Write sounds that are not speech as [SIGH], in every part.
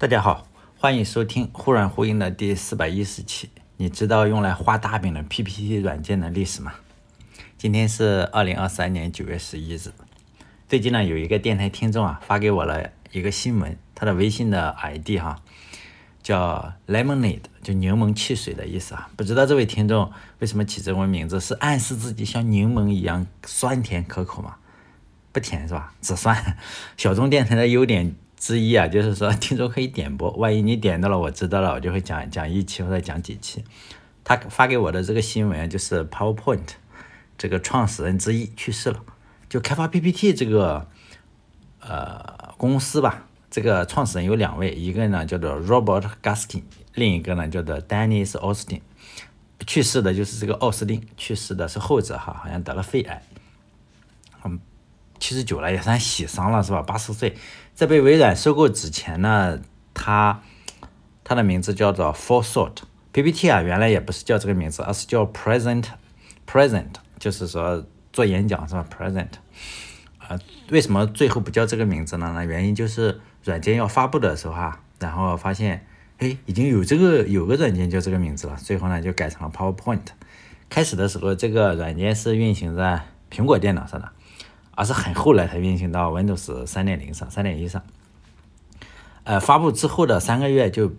大家好，欢迎收听忽软忽硬的第四百一十期。你知道用来画大饼的 PPT 软件的历史吗？今天是二零二三年九月十一日。最近呢，有一个电台听众啊发给我了一个新闻，他的微信的 ID 哈叫 Lemonade，就柠檬汽水的意思啊。不知道这位听众为什么起这个名字，是暗示自己像柠檬一样酸甜可口吗？不甜是吧？只酸。小众电台的优点之一啊，就是说听众可以点播，万一你点到了，我知道了，我就会讲讲一期或者讲几期。他发给我的这个新闻就是 PowerPoint 这个创始人之一去世了，就开发 PPT 这个呃公司吧，这个创始人有两位，一个呢叫做 Robert Gaskin，另一个呢叫做 Dennis Austin。去世的就是这个奥斯汀，去世的是后者哈，好像得了肺癌。嗯。七十九了，也算喜丧了，是吧？八十岁，在被微软收购之前呢，他他的名字叫做 Forethought PPT 啊，原来也不是叫这个名字，而是叫 Present Present，就是说做演讲是吧？Present 啊，为什么最后不叫这个名字呢？那原因就是软件要发布的时候啊，然后发现哎，已经有这个有个软件叫这个名字了，最后呢就改成了 PowerPoint。开始的时候，这个软件是运行在苹果电脑上的。而是很后来才运行到 Windows 三点零上、三点一上。呃，发布之后的三个月，就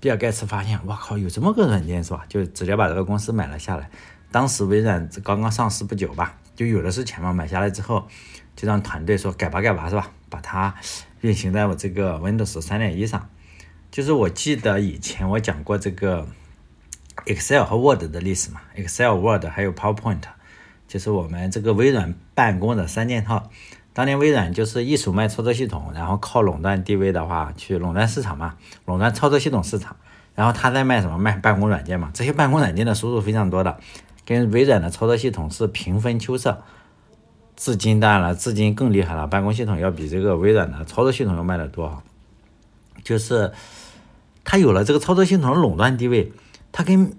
比尔盖茨发现，哇靠，有这么个软件是吧？就直接把这个公司买了下来。当时微软刚刚上市不久吧，就有的是钱嘛。买下来之后，就让团队说改吧改吧是吧？把它运行在我这个 Windows 三点一上。就是我记得以前我讲过这个 Excel 和 Word 的历史嘛，Excel、Word 还有 PowerPoint。就是我们这个微软办公的三件套。当年微软就是一手卖操作系统，然后靠垄断地位的话去垄断市场嘛，垄断操作系统市场。然后他在卖什么？卖办公软件嘛。这些办公软件的收入非常多的，跟微软的操作系统是平分秋色。至今当然了，至今更厉害了，办公系统要比这个微软的操作系统要卖的多。就是他有了这个操作系统的垄断地位，他跟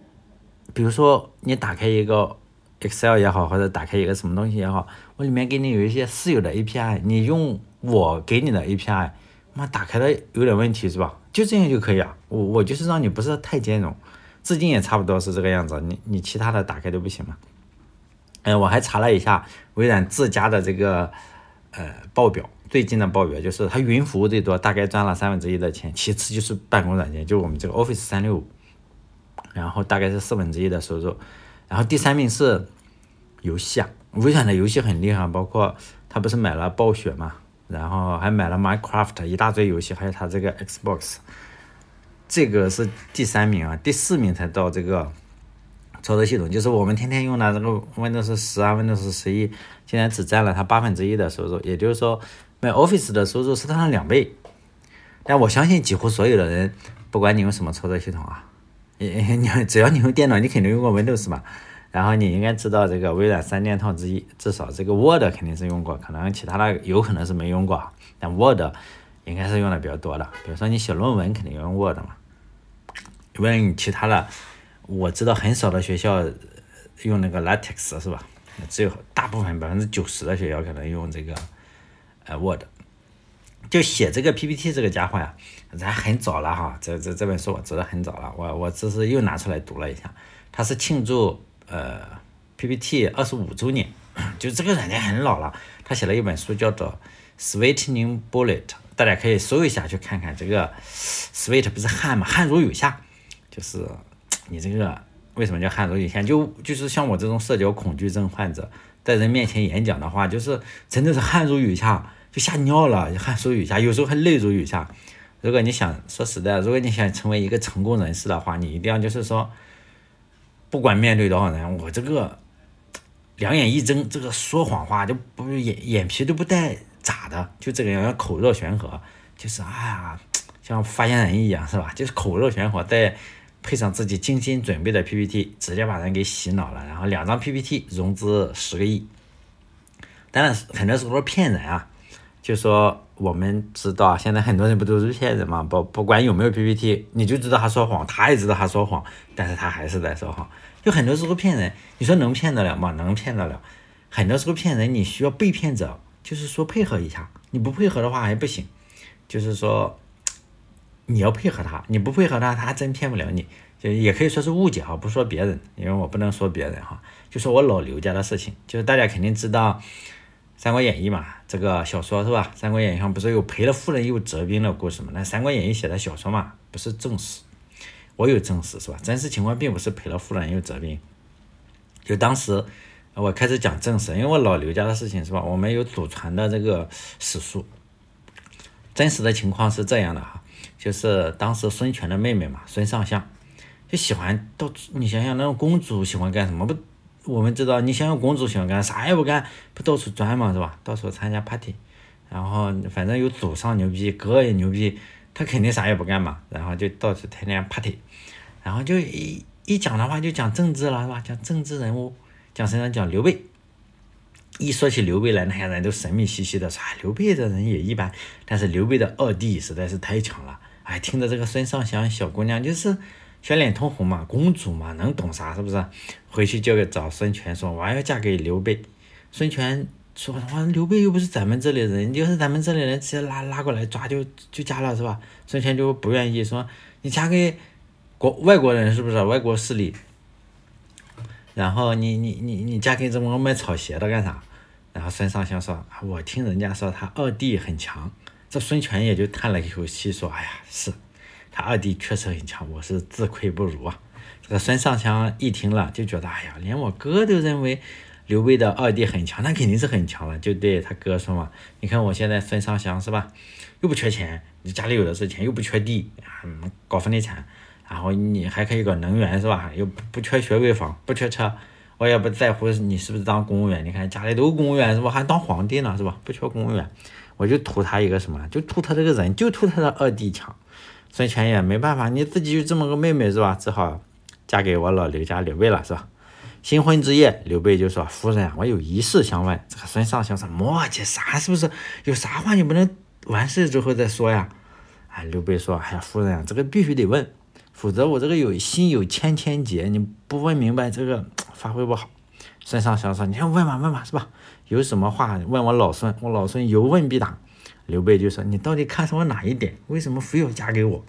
比如说你打开一个。Excel 也好，或者打开一个什么东西也好，我里面给你有一些私有的 API，你用我给你的 API，妈打开的有点问题是吧？就这样就可以啊，我我就是让你不是太兼容，至今也差不多是这个样子，你你其他的打开都不行吗？哎，我还查了一下微软自家的这个呃报表，最近的报表就是它云服务最多，大概赚了三分之一的钱，其次就是办公软件，就我们这个 Office 三六五，然后大概是四分之一的收入。然后第三名是游戏啊，微软的游戏很厉害，包括他不是买了暴雪嘛，然后还买了 Minecraft 一大堆游戏，还有他这个 Xbox，这个是第三名啊，第四名才到这个操作系统，就是我们天天用的这个 Windows 十啊，Windows 十一，竟然只占了它八分之一的收入，也就是说买 Office 的收入是它的两倍。但我相信几乎所有的人，不管你用什么操作系统啊。你 [LAUGHS] 你只要你用电脑，你肯定用过 Windows 嘛，然后你应该知道这个微软三件套之一，至少这个 Word 肯定是用过，可能其他的有可能是没用过，但 Word 应该是用的比较多的。比如说你写论文肯定用 Word 嘛，问其他的，我知道很少的学校用那个 LaTeX 是吧？只有大部分百分之九十的学校可能用这个呃 Word。就写这个 PPT 这个家伙呀，咱很早了哈，这这这本书我知道很早了，我我这是又拿出来读了一下，它是庆祝呃 PPT 二十五周年，就这个软件很老了，他写了一本书叫做 Sweetening Bullet，大家可以搜一下去看看这个 Sweet 不是汗嘛，汗如雨下，就是你这个为什么叫汗如雨下？就就是像我这种社交恐惧症患者，在人面前演讲的话，就是真的是汗如雨下。就吓尿了，汗如雨下，有时候还泪如雨下。如果你想说实在，如果你想成为一个成功人士的话，你一定要就是说，不管面对多少人，我这个两眼一睁，这个说谎话就不眼眼皮都不带眨的，就这个样，口若悬河，就是哎呀，像发言人一样是吧？就是口若悬河，再配上自己精心准备的 PPT，直接把人给洗脑了。然后两张 PPT 融资十个亿，当然很多时候骗人啊。就说我们知道，现在很多人不都是骗人嘛？不不管有没有 PPT，你就知道他说谎，他也知道他说谎，但是他还是在说谎。就很多时候骗人，你说能骗得了吗？能骗得了。很多时候骗人，你需要被骗者，就是说配合一下，你不配合的话还不行。就是说，你要配合他，你不配合他，他还真骗不了你。就也可以说是误解哈，不说别人，因为我不能说别人哈，就说我老刘家的事情。就是大家肯定知道《三国演义》嘛，这个小说是吧？《三国演义》上不是有赔了夫人又折兵的故事吗？那《三国演义》写的小说嘛，不是正史，我有正史是吧？真实情况并不是赔了夫人又折兵。就当时我开始讲正史，因为我老刘家的事情是吧？我们有祖传的这个史书，真实的情况是这样的哈，就是当时孙权的妹妹嘛，孙尚香。就喜欢到，你想想那种公主喜欢干什么？不，我们知道，你想想公主想干啥也不干，不到处钻嘛，是吧？到处参加 party，然后反正有祖上牛逼，哥也牛逼，他肯定啥也不干嘛，然后就到处天天 party，然后就一一讲的话就讲政治了，是吧？讲政治人物，讲谁呢？讲刘备。一说起刘备来，那些人都神秘兮兮的说：“刘备这人也一般，但是刘备的二弟实在是太强了。”哎，听着这个孙尚香小姑娘就是。小脸通红嘛，公主嘛，能懂啥是不是？回去就找孙权说，我要嫁给刘备。孙权说，哇，刘备又不是咱们这里人，要是咱们这里人，直接拉拉过来抓就就嫁了是吧？孙权就不愿意说，你嫁给国外国人是不是？外国势力。然后你你你你嫁给这么个卖草鞋的干啥？然后孙尚香说，我听人家说他二弟很强。这孙权也就叹了一口气说，哎呀，是。他二弟确实很强，我是自愧不如啊。这个孙尚香一听了，就觉得哎呀，连我哥都认为刘备的二弟很强，那肯定是很强了。就对他哥说嘛：“你看我现在孙尚香是吧？又不缺钱，你家里有的是钱，又不缺地，搞房地产，然后你还可以搞能源是吧？又不缺学位房，不缺车，我也不在乎你是不是当公务员。你看家里都公务员是吧？还当皇帝呢是吧？不缺公务员，我就图他一个什么？就图他这个人，就图他的二弟强。”孙权也没办法，你自己就这么个妹妹是吧？只好嫁给我老刘家刘备了是吧？新婚之夜，刘备就说：“夫人，我有一事相问。”这个孙尚香说：“磨叽啥？是不是有啥话你不能完事之后再说呀？”哎，刘备说：“哎呀，夫人啊，这个必须得问，否则我这个有心有千千结，你不问明白，这个发挥不好。”孙尚香说：“你先问吧，问吧，是吧？有什么话问我老孙，我老孙有问必答。”刘备就说：“你到底看上我哪一点？为什么非要嫁给我？”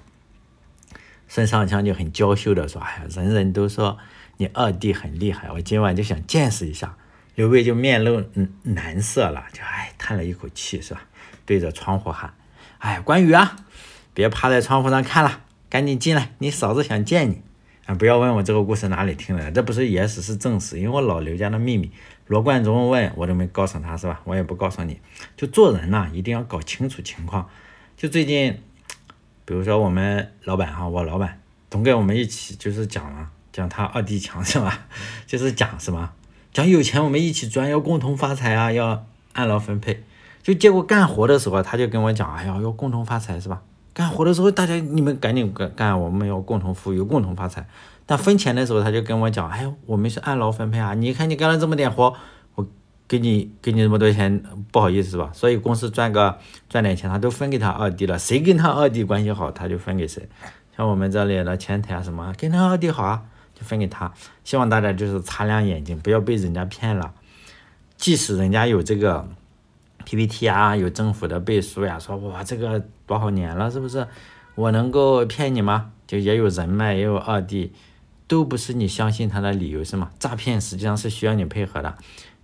孙尚香就很娇羞的说：“哎呀，人人都说你二弟很厉害，我今晚就想见识一下。”刘备就面露难色了，就哎叹了一口气，是吧？对着窗户喊：“哎，关羽啊，别趴在窗户上看了，赶紧进来，你嫂子想见你。”啊，不要问我这个故事哪里听的，这不是野史，是正史，因为我老刘家的秘密。罗贯中问我都没告诉他，是吧？我也不告诉你。就做人呐，一定要搞清楚情况。就最近，比如说我们老板哈，我老板总跟我们一起就是讲啊，讲他二弟强是吧？[LAUGHS] 就是讲什么？讲有钱我们一起赚，要共同发财啊，要按劳分配。就结果干活的时候，他就跟我讲，哎呀，要共同发财是吧？干活的时候大家你们赶紧干干，我们要共同富裕，共同发财。但分钱的时候，他就跟我讲：“哎，我们是按劳分配啊！你看你干了这么点活，我给你给你这么多钱，不好意思吧？所以公司赚个赚点钱，他都分给他二弟了。谁跟他二弟关系好，他就分给谁。像我们这里的前台啊什么，跟他二弟好啊，就分给他。希望大家就是擦亮眼睛，不要被人家骗了。即使人家有这个 PPT 啊，有政府的背书呀，说哇这个多少年了，是不是？我能够骗你吗？就也有人脉，也有二弟。”都不是你相信他的理由是吗？诈骗实际上是需要你配合的，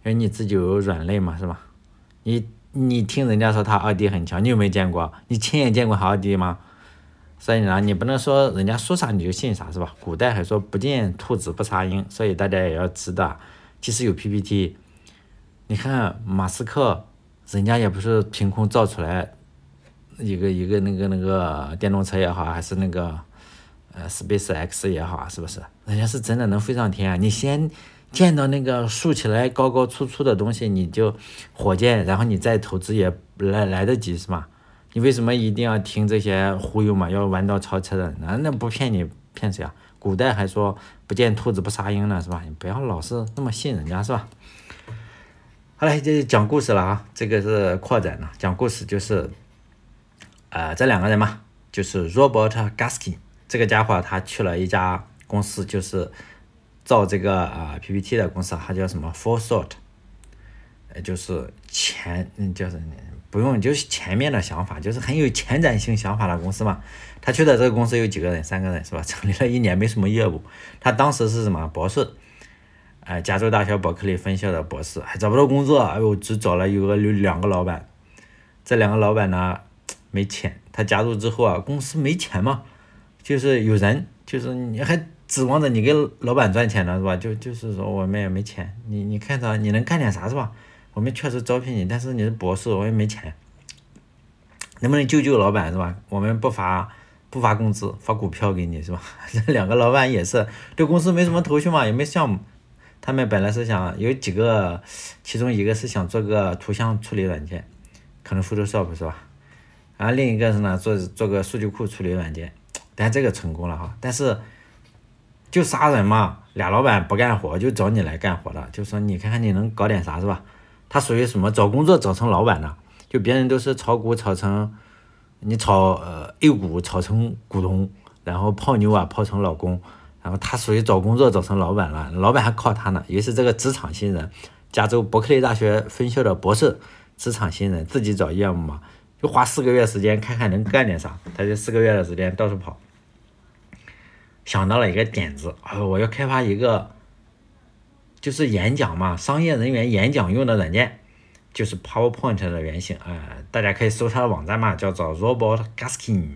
因为你自己有软肋嘛，是吧？你你听人家说他二弟很强，你有没有见过？你亲眼见过他二弟吗？所以呢，你不能说人家说啥你就信啥，是吧？古代还说不见兔子不撒鹰，所以大家也要知道，即使有 PPT，你看马斯克，人家也不是凭空造出来一个一个那个那个电动车也好，还是那个。呃，Space X 也好啊，是不是？人家是真的能飞上天啊！你先见到那个竖起来高高粗粗的东西，你就火箭，然后你再投资也来来得及，是吗？你为什么一定要听这些忽悠嘛？要弯道超车的，那那不骗你骗谁啊？古代还说不见兔子不撒鹰呢，是吧？你不要老是那么信人家，是吧？好嘞，就讲故事了啊！这个是扩展了，讲故事就是，呃，这两个人嘛，就是 Robert Gaskin。这个家伙他去了一家公司，就是造这个啊 PPT 的公司，他叫什么 Forethought，就是前，嗯，就是？不不用，就是前面的想法，就是很有前瞻性想法的公司嘛。他去的这个公司有几个人？三个人是吧？[LAUGHS] 成立了一年没什么业务。他当时是什么博士？哎，加州大学伯克利分校的博士，还找不到工作。哎呦，只找了有个有两个老板，这两个老板呢没钱。他加入之后啊，公司没钱嘛，就是有人，就是你还指望着你给老板赚钱呢是吧？就就是说我们也没钱，你你看着你能干点啥是吧？我们确实招聘你，但是你是博士，我也没钱，能不能救救老板是吧？我们不发不发工资，发股票给你是吧？这 [LAUGHS] 两个老板也是对公司没什么头绪嘛，也没项目。他们本来是想有几个，其中一个是想做个图像处理软件，可能 Photoshop 是吧？然后另一个是呢做做个数据库处理软件，但这个成功了哈。但是就杀人嘛，俩老板不干活就找你来干活了，就说你看看你能搞点啥是吧？他属于什么？找工作找成老板的，就别人都是炒股炒成，你炒呃 A 股炒成股东，然后泡妞啊泡成老公，然后他属于找工作找成老板了，老板还靠他呢。于是这个职场新人，加州伯克利大学分校的博士，职场新人自己找业务嘛，就花四个月时间看看能干点啥。他就四个月的时间到处跑，想到了一个点子，啊，我要开发一个。就是演讲嘛，商业人员演讲用的软件，就是 PowerPoint 的原型啊，大家可以搜他的网站嘛，叫做 Robert Gaskin，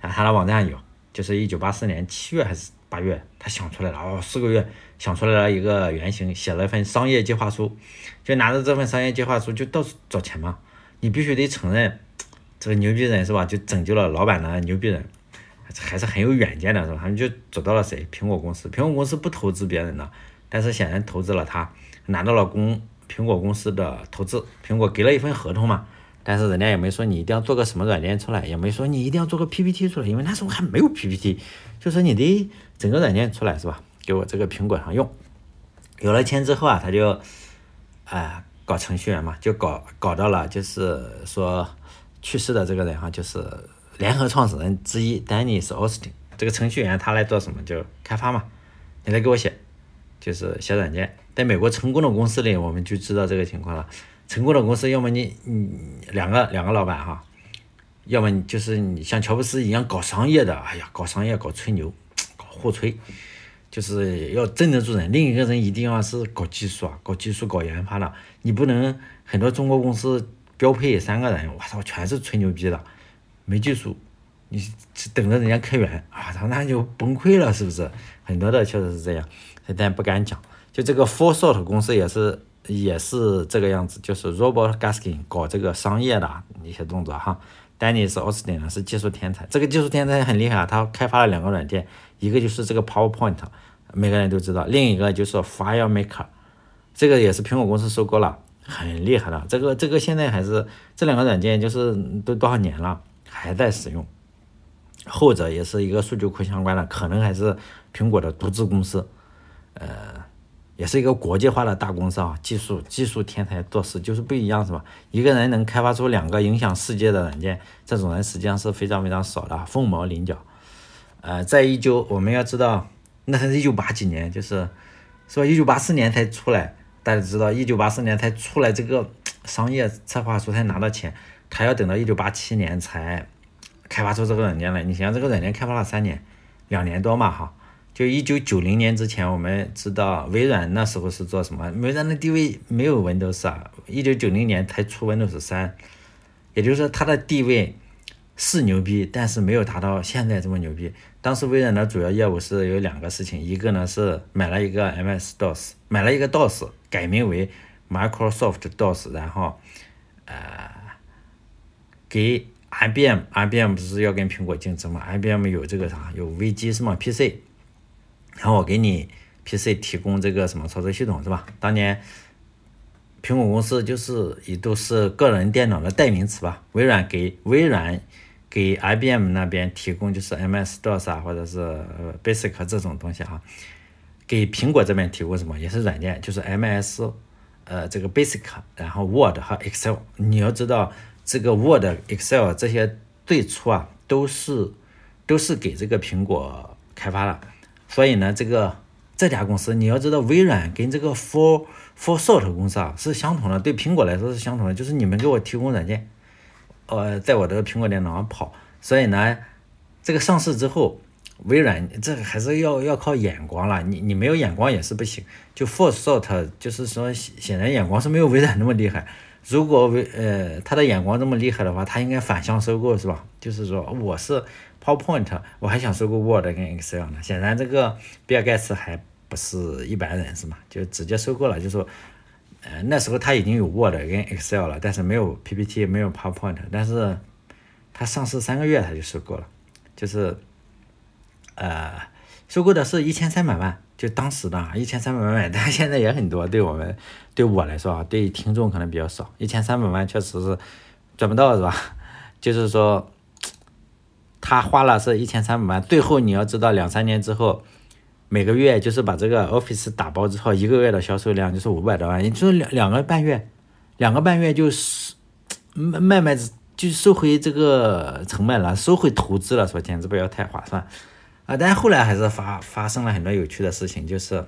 啊，他的网站有，就是一九八四年七月还是八月，他想出来了，哦，四个月想出来了一个原型，写了一份商业计划书，就拿着这份商业计划书就到处找钱嘛，你必须得承认，这个牛逼人是吧？就拯救了老板的牛逼人，还是很有远见的是吧？他们就找到了谁？苹果公司，苹果公司不投资别人的。但是显然投资了他，拿到了公苹果公司的投资，苹果给了一份合同嘛。但是人家也没说你一定要做个什么软件出来，也没说你一定要做个 PPT 出来，因为那时候还没有 PPT，就说你得整个软件出来是吧？给我这个苹果上用。有了钱之后啊，他就啊搞程序员嘛，就搞搞到了就是说去世的这个人哈，就是联合创始人之一 Dennis Austin。这个程序员他来做什么？就开发嘛，你来给我写。就是写软件，在美国成功的公司里，我们就知道这个情况了。成功的公司，要么你你两个两个老板哈，要么你就是你像乔布斯一样搞商业的，哎呀，搞商业搞吹牛，搞互吹，就是要镇得住人。另一个人一定要是搞技术啊，搞技术搞研发的，你不能很多中国公司标配三个人，我操，全是吹牛逼的，没技术，你等着人家开源啊，他那就崩溃了，是不是？很多的确实是这样。但不敢讲，就这个 f o r s o r t 公司也是也是这个样子，就是 Robert Gaskin 搞这个商业的一些动作哈。Dennis Austin 呢是技术天才，这个技术天才很厉害啊，他开发了两个软件，一个就是这个 PowerPoint，每个人都知道，另一个就是 FileMaker，这个也是苹果公司收购了，很厉害的。这个这个现在还是这两个软件就是都多少年了还在使用，后者也是一个数据库相关的，可能还是苹果的独资公司。呃，也是一个国际化的大公司啊，技术技术天才做事就是不一样，是吧？一个人能开发出两个影响世界的软件，这种人实际上是非常非常少的，凤毛麟角。呃，在一九，我们要知道，那是一九八几年，就是是吧？一九八四年才出来，大家知道，一九八四年才出来这个商业策划书才拿到钱，他要等到一九八七年才开发出这个软件来。你想想，这个软件开发了三年，两年多嘛，哈。就一九九零年之前，我们知道微软那时候是做什么？微软的地位没有 Windows 啊，一九九零年才出 Windows 三，也就是说它的地位是牛逼，但是没有达到现在这么牛逼。当时微软的主要业务是有两个事情，一个呢是买了一个 MS DOS，买了一个 DOS，改名为 Microsoft DOS，然后呃给 IBM，IBM 不是要跟苹果竞争吗？IBM 有这个啥？有微机是吗？PC。然后我给你 PC 提供这个什么操作系统是吧？当年苹果公司就是一度是个人电脑的代名词吧。微软给微软给 IBM 那边提供就是 MS DOS 啊，或者是 Basic 这种东西哈。给苹果这边提供什么？也是软件，就是 MS 呃这个 Basic，然后 Word 和 Excel。你要知道这个 Word、Excel 这些最初啊都是都是给这个苹果开发的。所以呢，这个这家公司你要知道，微软跟这个 For For Sort 公司啊是相同的，对苹果来说是相同的，就是你们给我提供软件，呃，在我的苹果电脑上跑。所以呢，这个上市之后，微软这个还是要要靠眼光了。你你没有眼光也是不行。就 Foresight 就是说，显然眼光是没有微软那么厉害。如果微呃他的眼光这么厉害的话，他应该反向收购是吧？就是说我是 PowerPoint，我还想收购 Word 跟 Excel 呢。显然这个比尔盖茨还不是一般人是吗？就直接收购了，就说呃那时候他已经有 Word 跟 Excel 了，但是没有 PPT，没有 PowerPoint，但是他上市三个月他就收购了，就是呃收购的是一千三百万。就当时的一千三百万买单，现在也很多。对我们，对我来说啊，对听众可能比较少。一千三百万确实是赚不到，是吧？[LAUGHS] 就是说，他花了是一千三百万，最后你要知道，两三年之后，每个月就是把这个 Office 打包之后，一个月的销售量就是五百多万，也就是两两个半月，两个半月就是卖卖就收回这个成本了，收回投资了，说简直不要太划算。啊，但是后来还是发发生了很多有趣的事情，就是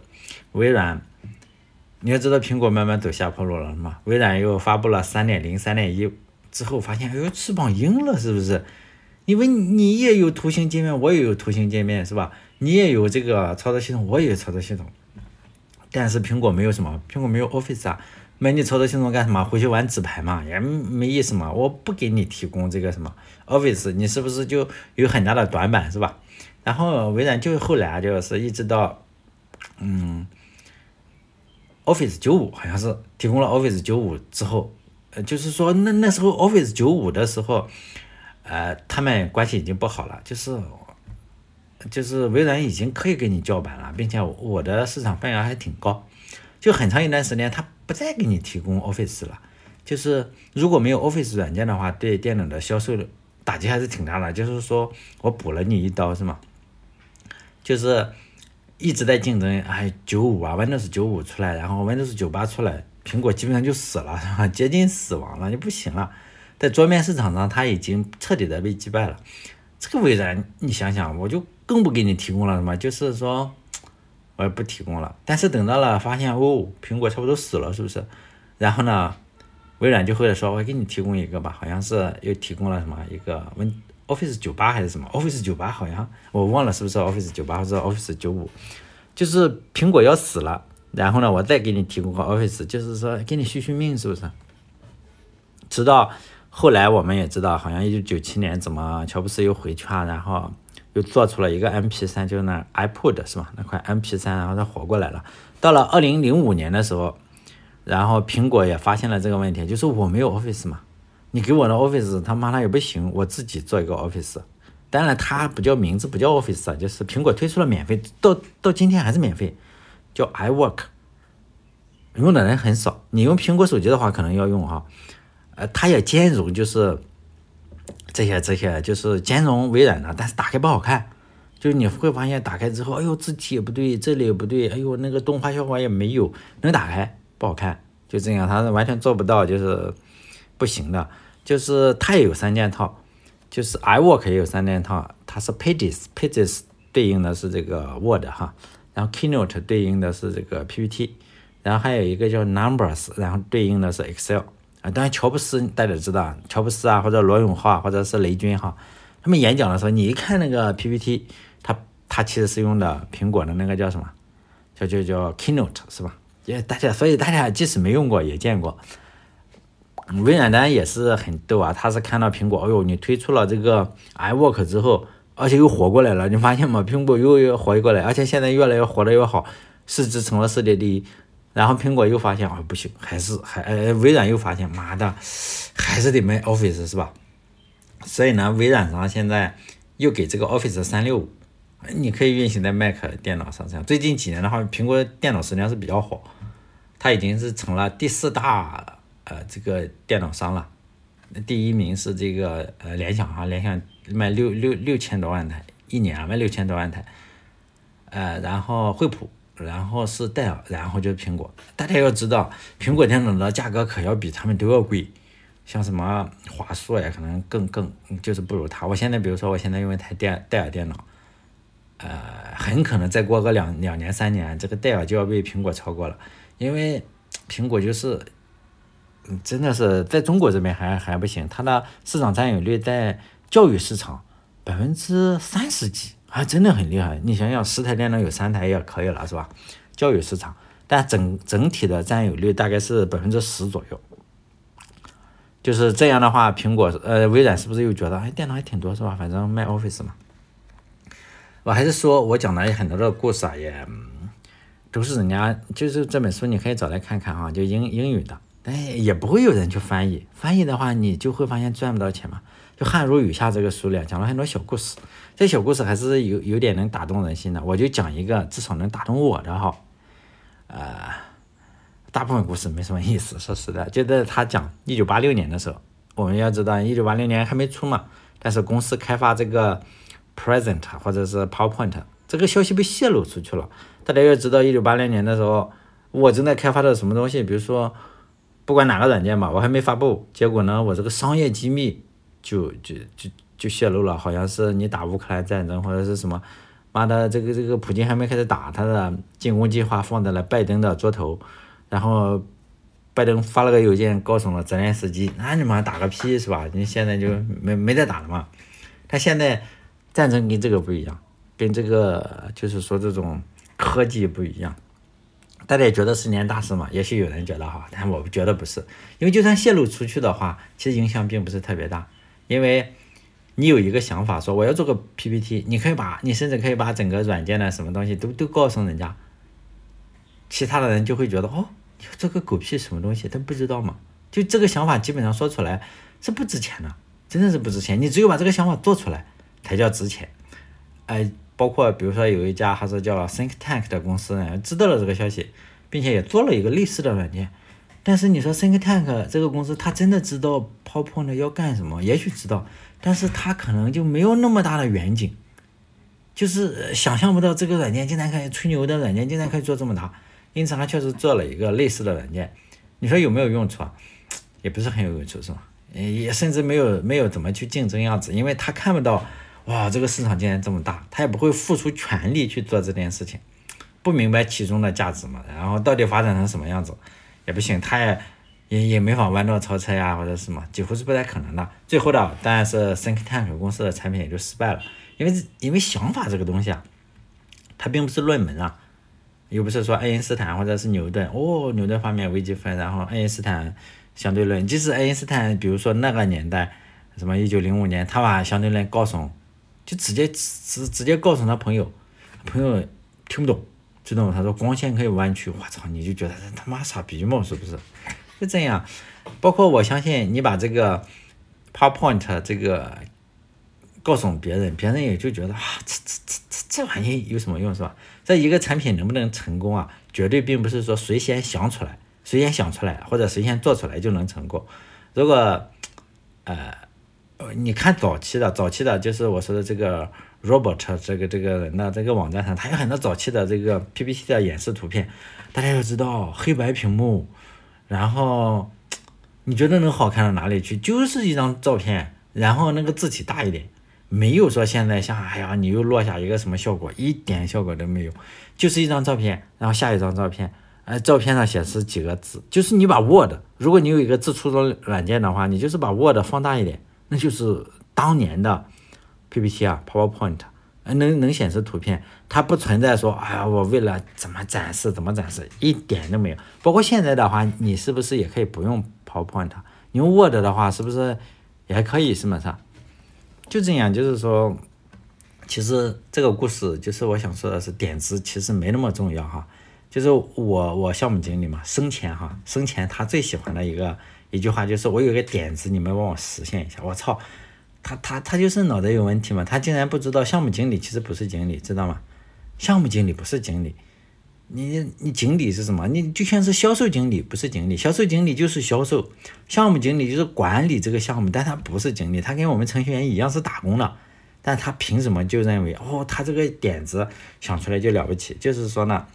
微软，你要知道苹果慢慢走下坡路了嘛，微软又发布了三点零、三点一之后，发现哎呦翅膀硬了，是不是？因为你也有图形界面，我也有图形界面，是吧？你也有这个操作系统，我也有操作系统，但是苹果没有什么，苹果没有 Office 啊，买你操作系统干什么？回去玩纸牌嘛，也没意思嘛。我不给你提供这个什么 Office，你是不是就有很大的短板，是吧？然后微软就后来就是一直到，嗯，Office 九五好像是提供了 Office 九五之后，呃，就是说那那时候 Office 九五的时候，呃，他们关系已经不好了，就是就是微软已经可以给你叫板了，并且我的市场份额还挺高，就很长一段时间他不再给你提供 Office 了，就是如果没有 Office 软件的话，对电脑的销售打击还是挺大的，就是说我补了你一刀是吗？就是一直在竞争，哎，九五啊，Windows 九五出来，然后 Windows 九八出来，苹果基本上就死了，是吧？接近死亡了，就不行了。在桌面市场上，它已经彻底的被击败了。这个微软，你想想，我就更不给你提供了什么，就是说，我也不提供了。但是等到了发现，哦，苹果差不多死了，是不是？然后呢，微软就会说，我给你提供一个吧，好像是又提供了什么一个温。Office 九八还是什么？Office 九八好像我忘了是不是 Office 九八或者 Office 九五，就是苹果要死了，然后呢，我再给你提供个 Office，就是说给你续续命，是不是？直到后来我们也知道，好像一九九七年怎么乔布斯又回去啊，然后又做出了一个 MP 三，就是那 iPod 是吧？那块 MP 三，然后它活过来了。到了二零零五年的时候，然后苹果也发现了这个问题，就是我没有 Office 嘛。你给我的 Office 他妈的也不行，我自己做一个 Office，当然它不叫名字，不叫 Office 啊，就是苹果推出了免费，到到今天还是免费，叫 iWork，用的人很少。你用苹果手机的话可能要用哈，呃，它也兼容就是这些这些就是兼容微软的，但是打开不好看，就是你会发现打开之后，哎呦字体也不对，这里也不对，哎呦那个动画效果也没有，能打开不好看，就这样，它是完全做不到，就是。不行的，就是它也有三件套，就是 iWork 也有三件套，它是 Pages，Pages 对应的是这个 Word 哈，然后 Keynote 对应的是这个 PPT，然后还有一个叫 Numbers，然后对应的是 Excel 啊。当然乔布斯大家知道，乔布斯啊或者罗永浩或者是雷军哈，他们演讲的时候，你一看那个 PPT，他他其实是用的苹果的那个叫什么，叫叫叫 Keynote 是吧？也大家所以大家即使没用过也见过。微软当然也是很逗啊，他是看到苹果，哎呦，你推出了这个 iWork 之后，而且又活过来了，你发现吗？苹果又又活过来，而且现在越来越活得越好，市值成了世界第一。然后苹果又发现，哦，不行，还是还呃，微软又发现，妈的，还是得买 Office 是吧？所以呢，微软上现在又给这个 Office 三六五，你可以运行在 Mac 电脑上。这样最近几年的话，苹果电脑实际上是比较火，它已经是成了第四大。呃，这个电脑商了，第一名是这个呃联想哈，联想卖六六六千多万台，一年卖六千多万台，呃，然后惠普，然后是戴尔，然后就是苹果。大家要知道，苹果电脑的价格可要比他们都要贵，像什么华硕呀，可能更更就是不如它。我现在比如说，我现在用一台戴戴尔电脑，呃，很可能再过个两两年三年，这个戴尔就要被苹果超过了，因为苹果就是。真的是在中国这边还还不行，它的市场占有率在教育市场百分之三十几，还真的很厉害。你想想，十台电脑有三台也可以了，是吧？教育市场，但整整体的占有率大概是百分之十左右。就是这样的话，苹果呃微软是不是又觉得哎电脑还挺多是吧？反正卖 Office 嘛。我还是说我讲的很多的故事啊，也都是人家就是这本书你可以找来看看哈，就英英语的，哎也不会有人去翻译。翻译的话，你就会发现赚不到钱嘛。就《汗如雨下》这个书里讲了很多小故事，这小故事还是有有点能打动人心的。我就讲一个，至少能打动我的哈，呃。大部分故事没什么意思，说实在，就在他讲一九八六年的时候，我们要知道一九八六年还没出嘛，但是公司开发这个 Present 或者是 PowerPoint 这个消息被泄露出去了。大家要知道，一九八六年的时候，我正在开发的什么东西，比如说不管哪个软件吧，我还没发布，结果呢，我这个商业机密就就就就泄露了，好像是你打乌克兰战争或者是什么，妈的，这个这个普京还没开始打，他的进攻计划放在了拜登的桌头。然后，拜登发了个邮件告诉了泽连斯基，那你妈打个屁是吧？你现在就没没得打了嘛？他现在战争跟这个不一样，跟这个就是说这种科技不一样。大家也觉得是件大事嘛？也许有人觉得哈，但我觉得不是，因为就算泄露出去的话，其实影响并不是特别大。因为你有一个想法说我要做个 PPT，你可以把你甚至可以把整个软件的什么东西都都告诉人家，其他的人就会觉得哦。这个狗屁什么东西，他不知道吗？就这个想法，基本上说出来是不值钱的，真的是不值钱。你只有把这个想法做出来，才叫值钱。哎，包括比如说有一家还是叫 Think Tank 的公司呢，知道了这个消息，并且也做了一个类似的软件。但是你说 Think Tank 这个公司，他真的知道 PowerPoint 要干什么？也许知道，但是他可能就没有那么大的远景，就是想象不到这个软件竟然可以吹牛的软件，竟然可以做这么大。因此，他确实做了一个类似的软件。你说有没有用处啊？也不是很有用处，是吧？也甚至没有没有怎么去竞争样子，因为他看不到，哇，这个市场竟然这么大，他也不会付出全力去做这件事情，不明白其中的价值嘛。然后到底发展成什么样子，也不行，他也也也没法弯道超车呀，或者什么，几乎是不太可能的。最后的当然是 Think Tank 公司的产品也就失败了，因为因为想法这个东西啊，它并不是论文啊。又不是说爱因斯坦或者是牛顿哦，牛顿发明微积分，然后爱因斯坦相对论。即使爱因斯坦，比如说那个年代，什么一九零五年，他把相对论告诉，就直接直直接告诉他朋友，朋友听不懂，知道吗？他说光线可以弯曲，我操，你就觉得他妈傻逼嘛，是不是？就这样，包括我相信你把这个 PowerPoint 这个。告诉别人，别人也就觉得啊，这这这这这玩意有什么用是吧？这一个产品能不能成功啊？绝对并不是说谁先想出来，谁先想出来或者谁先做出来就能成功。如果呃，你看早期的，早期的就是我说的这个 Robert 这个这个人的这个网站上，他有很多早期的这个 PPT 的演示图片。大家要知道，黑白屏幕，然后你觉得能好看到哪里去？就是一张照片，然后那个字体大一点。没有说现在像哎呀，你又落下一个什么效果，一点效果都没有，就是一张照片，然后下一张照片，呃，照片上显示几个字，就是你把 Word，如果你有一个字出的软件的话，你就是把 Word 放大一点，那就是当年的 PPT 啊，PowerPoint，能能显示图片，它不存在说哎呀，我为了怎么展示怎么展示，一点都没有。包括现在的话，你是不是也可以不用 PowerPoint？你用 Word 的话，是不是也可以？是吗？是？就这样，就是说，其实这个故事就是我想说的是，点子其实没那么重要哈。就是我我项目经理嘛，生前哈，生前他最喜欢的一个一句话就是，我有个点子，你们帮我实现一下。我操，他他他就是脑袋有问题嘛，他竟然不知道项目经理其实不是经理，知道吗？项目经理不是经理。你你经理是什么？你就像是销售经理，不是经理。销售经理就是销售，项目经理就是管理这个项目，但他不是经理，他跟我们程序员一样是打工的。但他凭什么就认为哦，他这个点子想出来就了不起？就是说呢，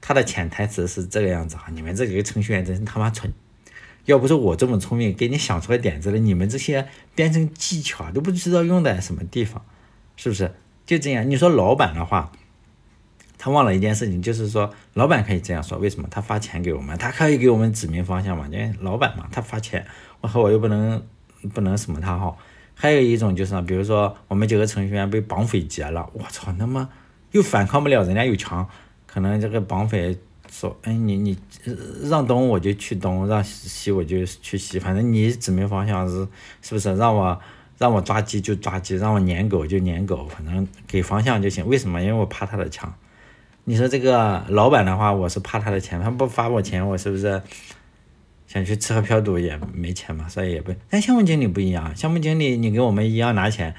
他的潜台词是这个样子啊，你们这几个程序员真是他妈蠢！要不是我这么聪明，给你想出来点子了，你们这些编程技巧都不知道用在什么地方，是不是？就这样，你说老板的话。他忘了一件事情，就是说老板可以这样说，为什么？他发钱给我们，他可以给我们指明方向嘛？因为老板嘛，他发钱，我和我又不能不能什么他哈。还有一种就是，比如说我们几个程序员被绑匪劫了，我操，那么又反抗不了，人家有强，可能这个绑匪说，哎，你你让东我就去东，让西我就去西，反正你指明方向是是不是？让我让我抓鸡就抓鸡，让我撵狗就撵狗，反正给方向就行。为什么？因为我怕他的枪。你说这个老板的话，我是怕他的钱，他不发我钱，我是不是？想去吃喝嫖赌也没钱嘛，所以也不。但项目经理不一样，项目经理你跟我们一样拿钱，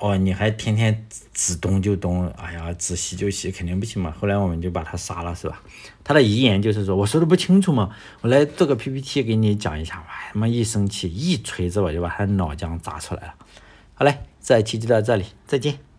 哦，你还天天指东就东，哎呀，指西就西，肯定不行嘛。后来我们就把他杀了，是吧？他的遗言就是说，我说的不清楚嘛，我来做个 PPT 给你讲一下。哇，他妈一生气，一锤子我就把他脑浆砸出来了。好嘞，这期就到这里，再见。